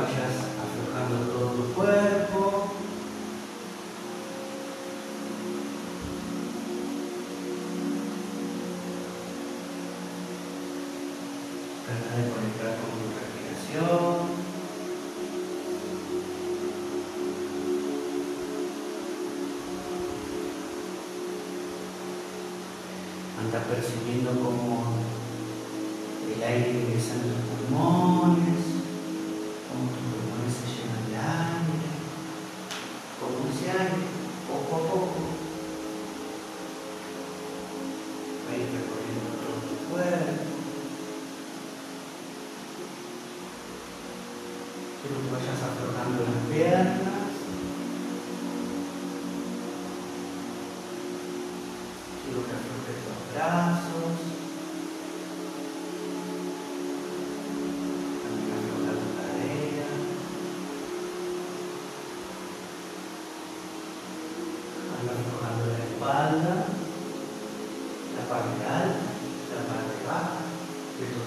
vayas aflojando todo tu cuerpo. Trata de conectar con tu respiración. Anda percibiendo como el aire ingresando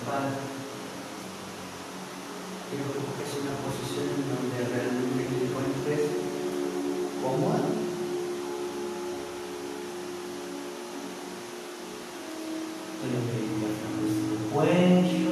Padre. Quiero que busques una posición en donde realmente te encuentres cómoda. Quiero que encuentres este tu cuello.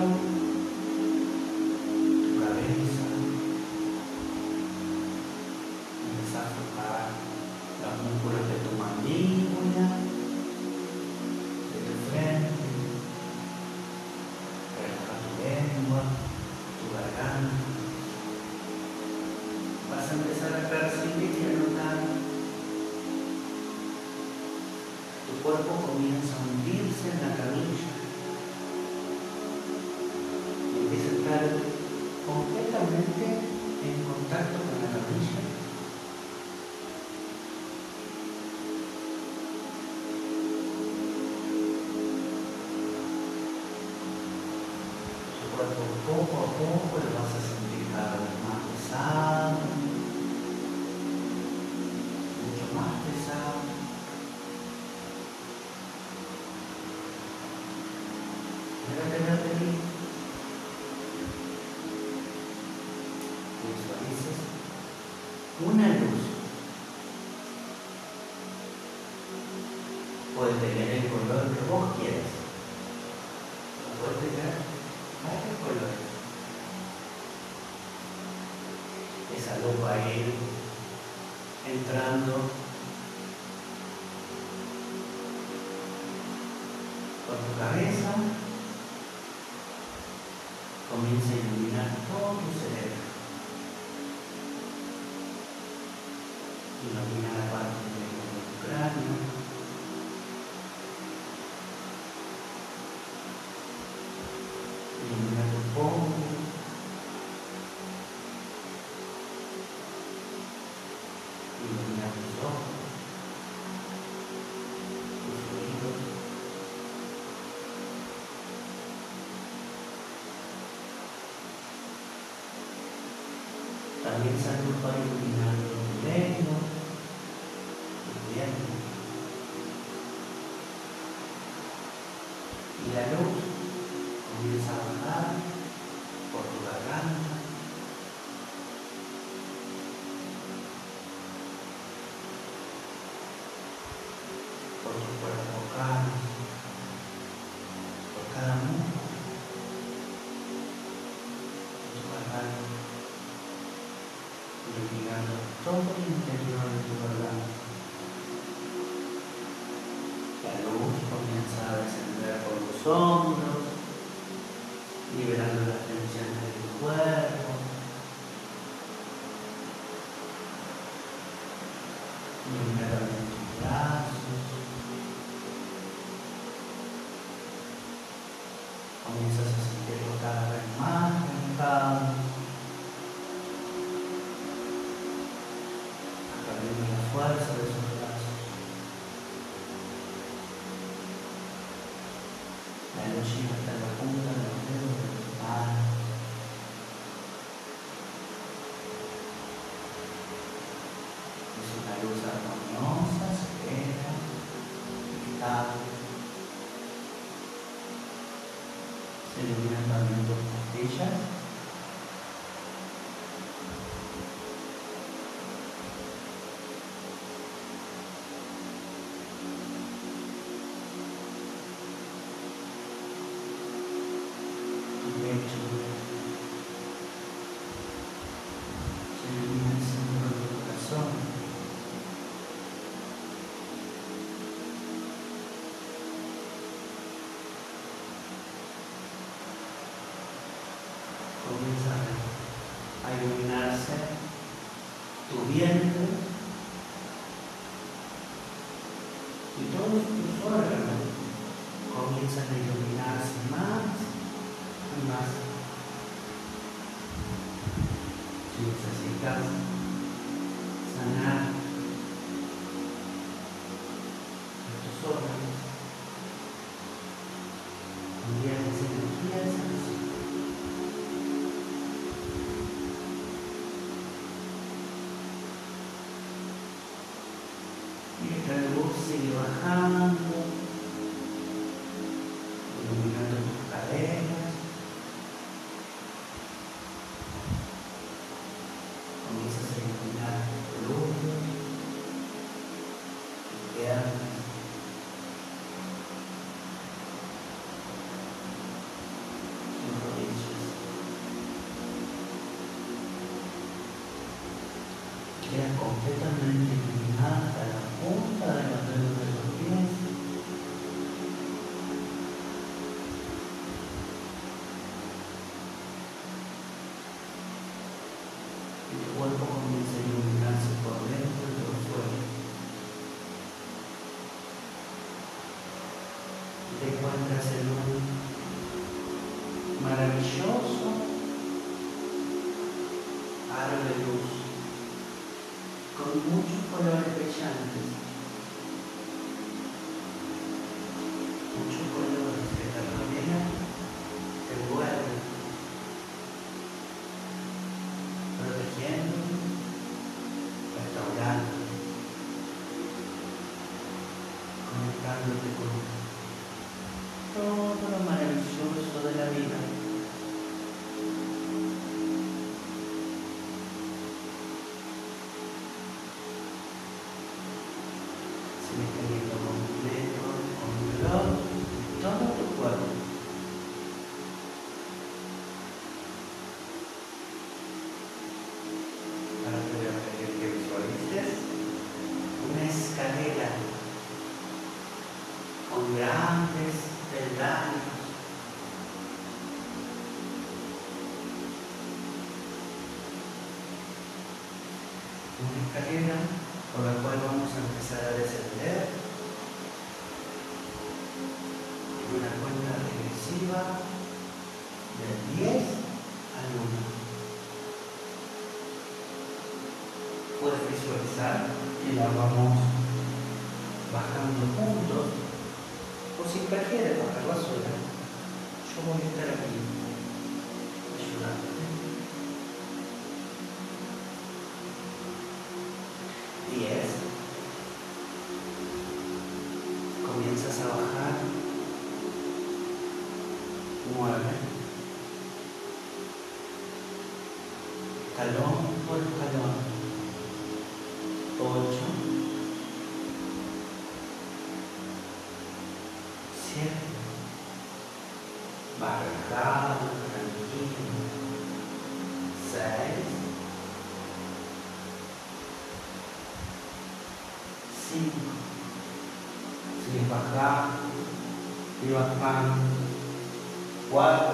tener de mí. Visualices una luz. Puede tener el color que vos quieras. Puede tener varios colores. Esa luz va a ir entrando Iya, al-insanu khairu minal tengok ya Lalu, disalahkan, pertularan, some pecado, se eliminan también dos costillas. mueve. Talón por talón. Ocho. Siete. Barrigado, tranquilo. Seis. Cinco. Sin bajar. Viva pan quanto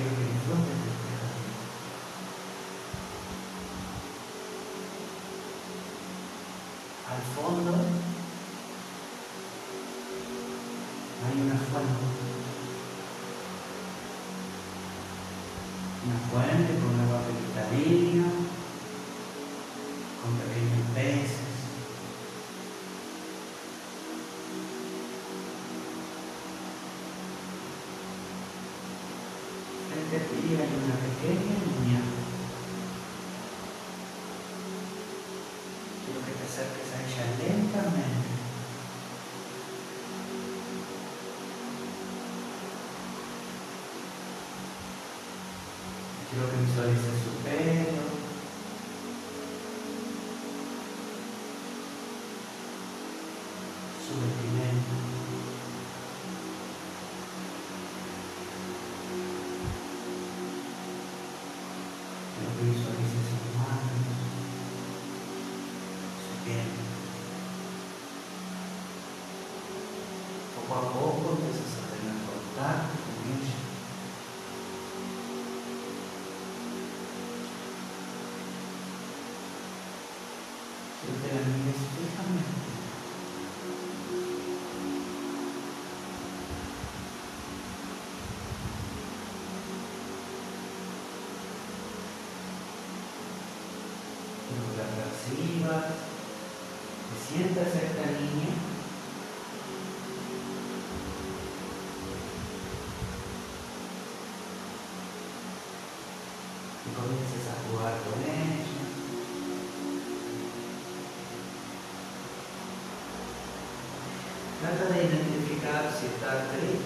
Al fondo hay una fuente. Una fuente o amor por Deus você tem a contato com Cristo. Eu tenho a minha explicação. Tá, tá da crença.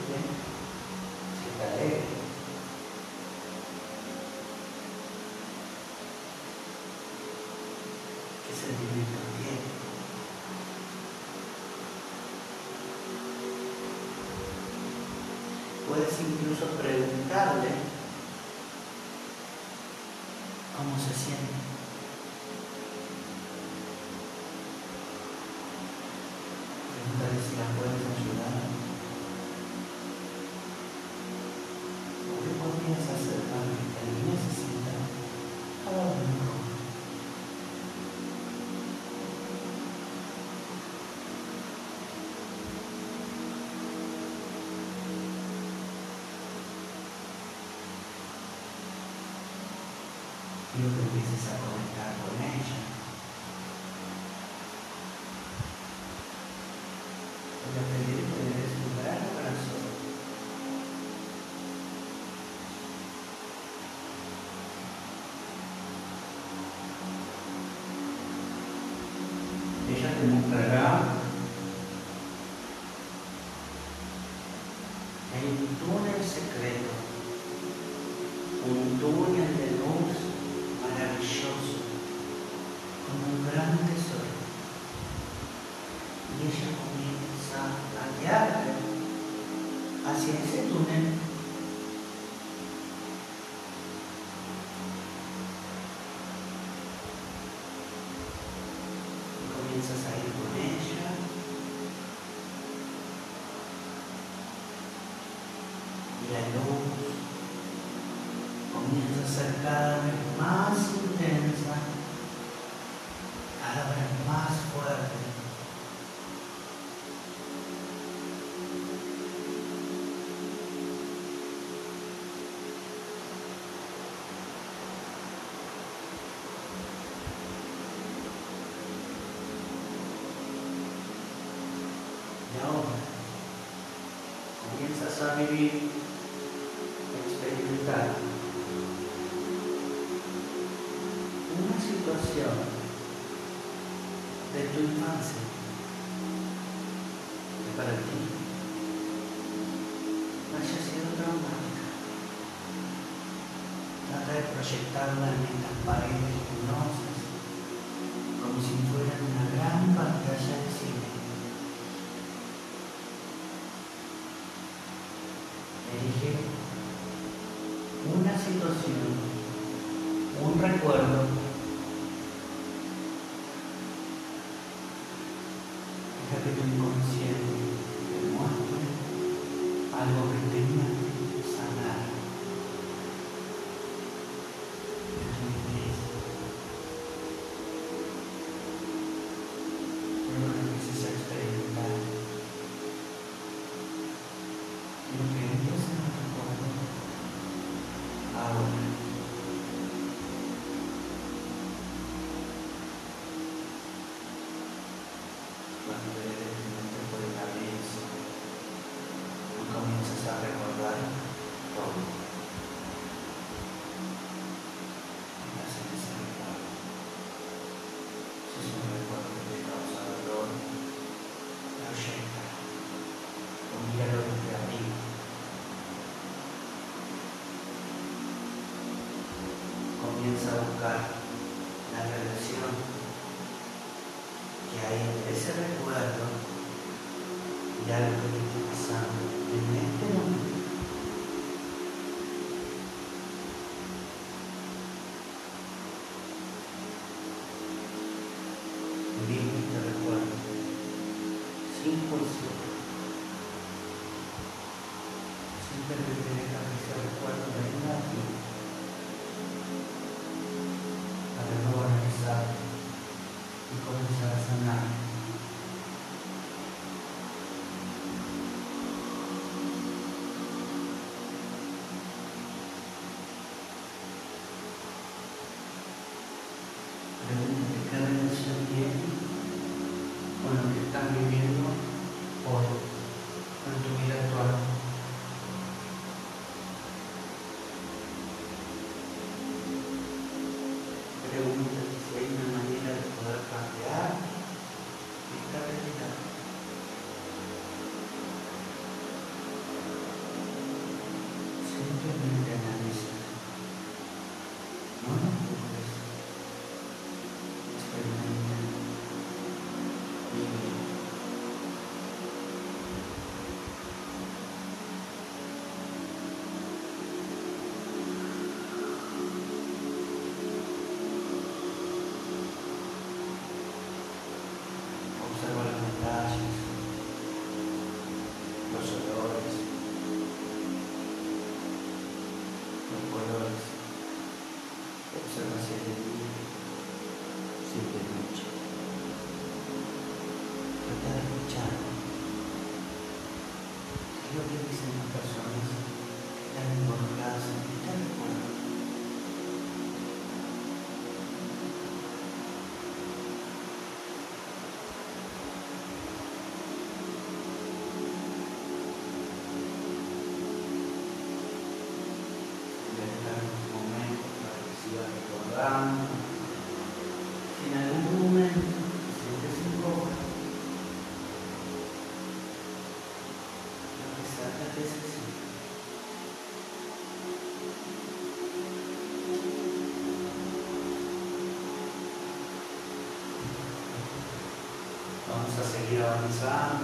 y la luz comienza a ser cada vez más intensa. que tu inconsciente te muestre algo que te impossível. tanto, si en algún momento te sientes incómodo, lo que sacas es así. Vamos a seguir avanzando.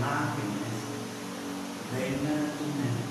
lágrimas de la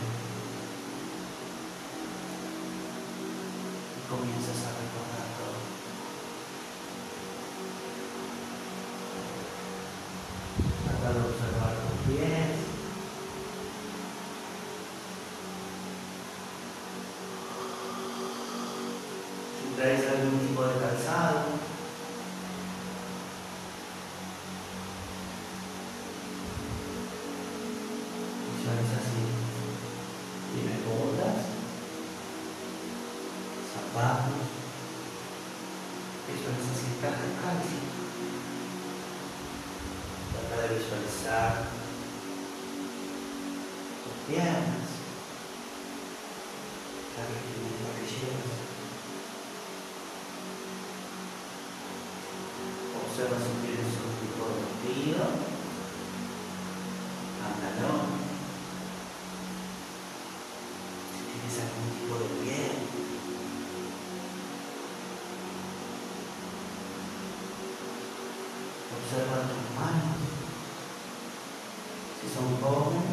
son jóvenes,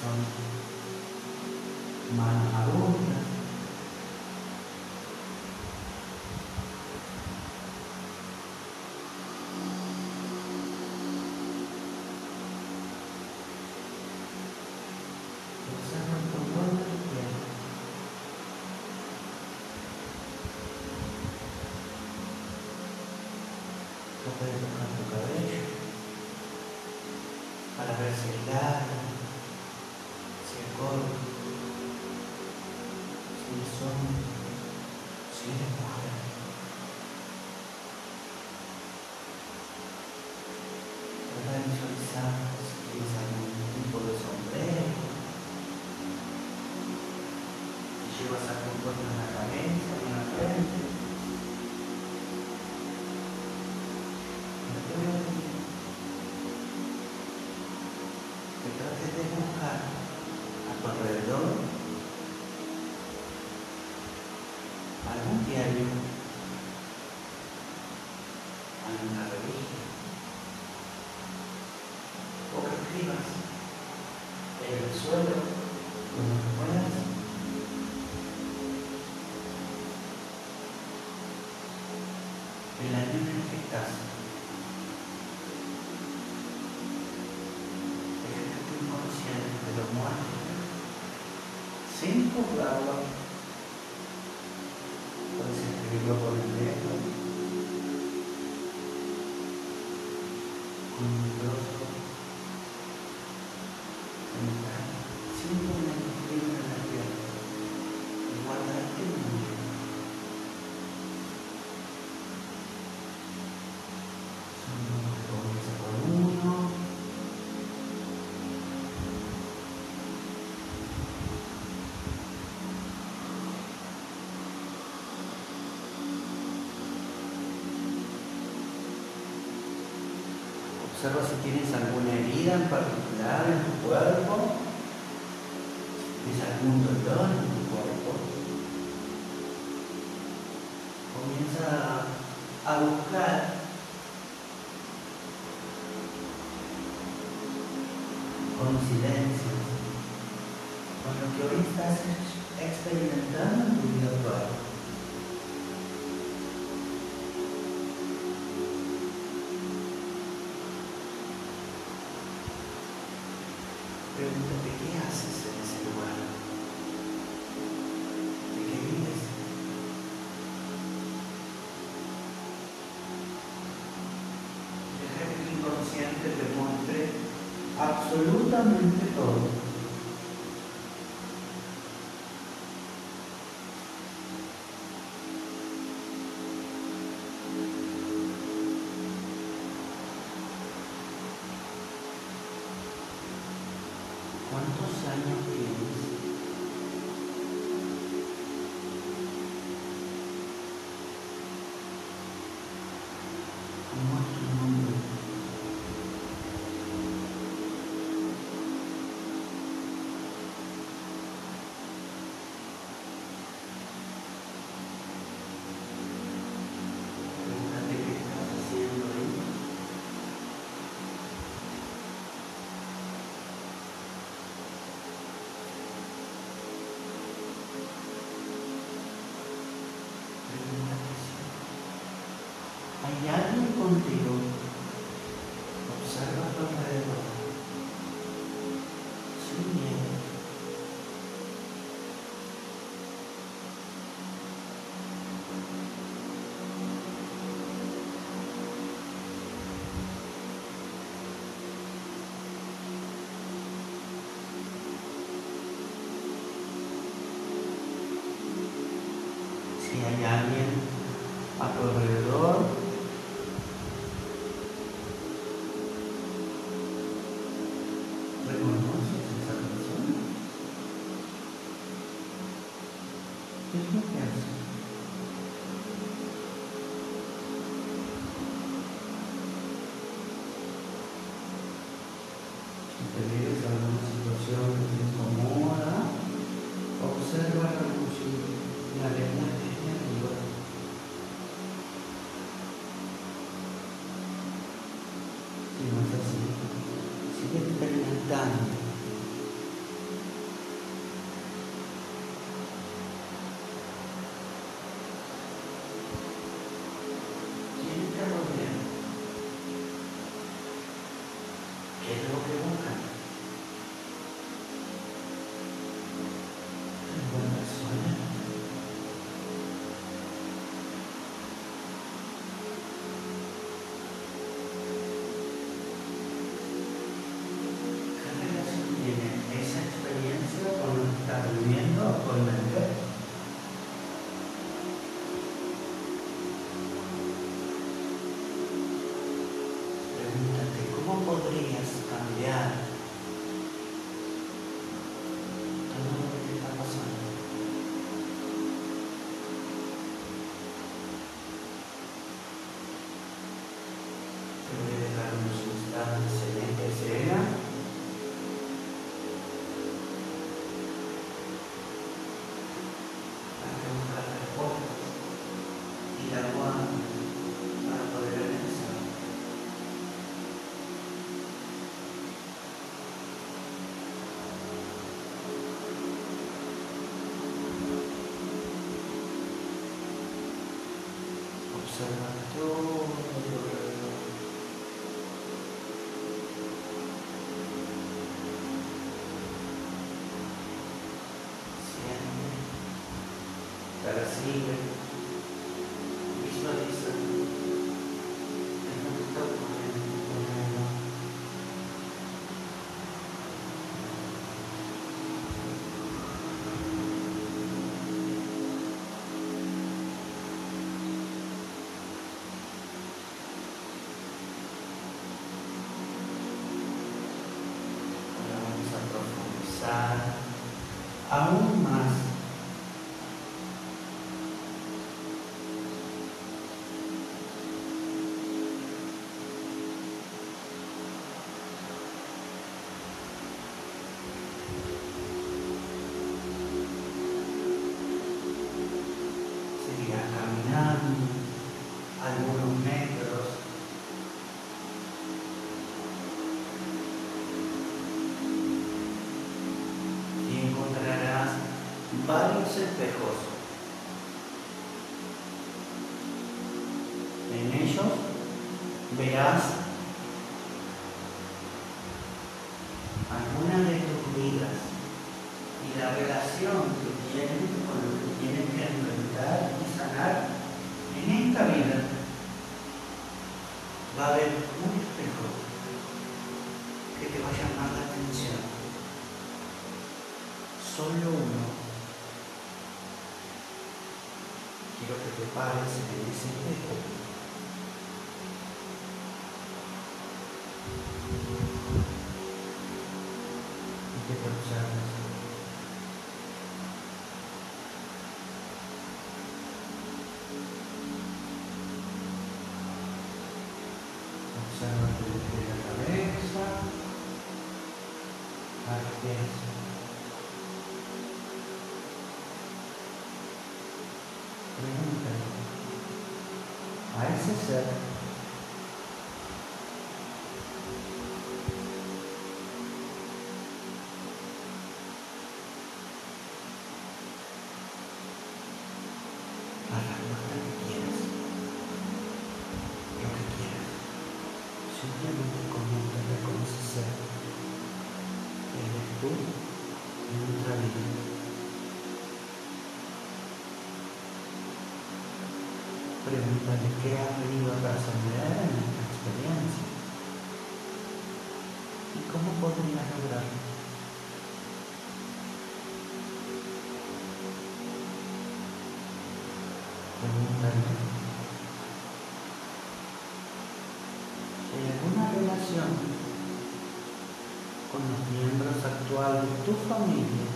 son manos Si tienes alguna herida en particular en tu cuerpo. ¿Tienes algún dolor en tu cuerpo? Comienza a buscar con silencio con lo que hoy estás experimentando. pregúntate, ¿qué haces en ese lugar? ¿De qué vives? Deja que inconsciente te muestre absolutamente todo. debido a alguna situación que te incomoda, observa la música y Yes. Remember, I said trabalho da tua família,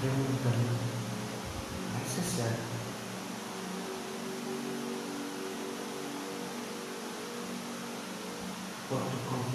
perguntando, né? vai ser certo? Quanto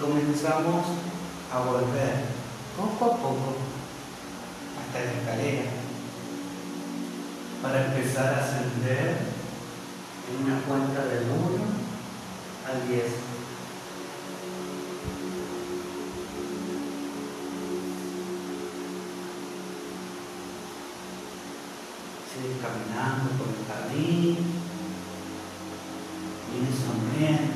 comenzamos a volver poco a poco hasta la escalera para empezar a ascender en una cuenta del 1 al 10. Sigue caminando por el jardín, viene sonriendo.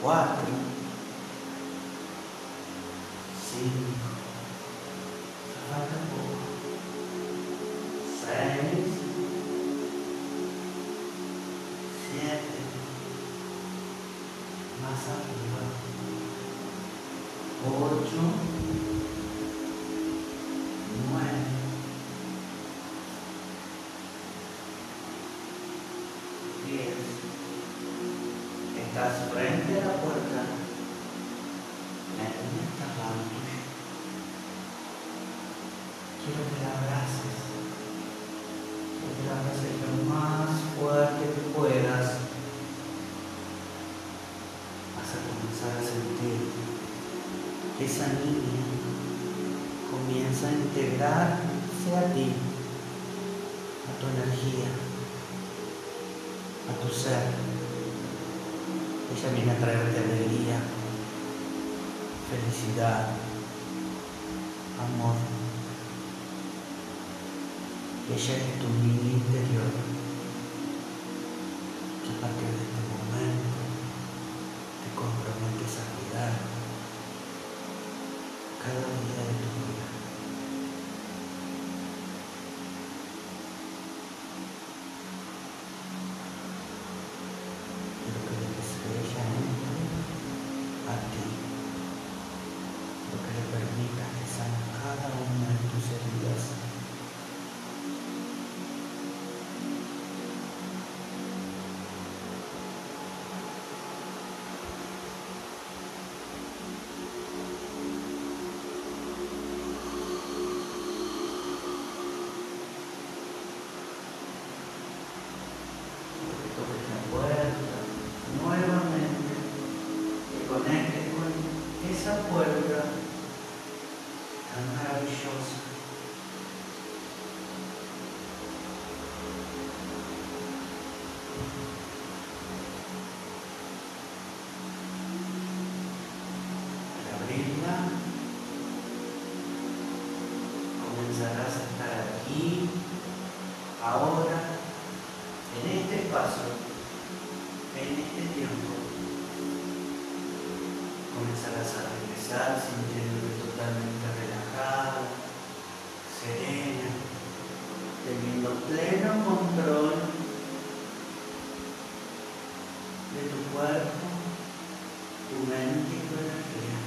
quatro, cinco. a regresar sintiéndote totalmente relajado, serena, teniendo pleno control de tu cuerpo, tu mente y tu energía.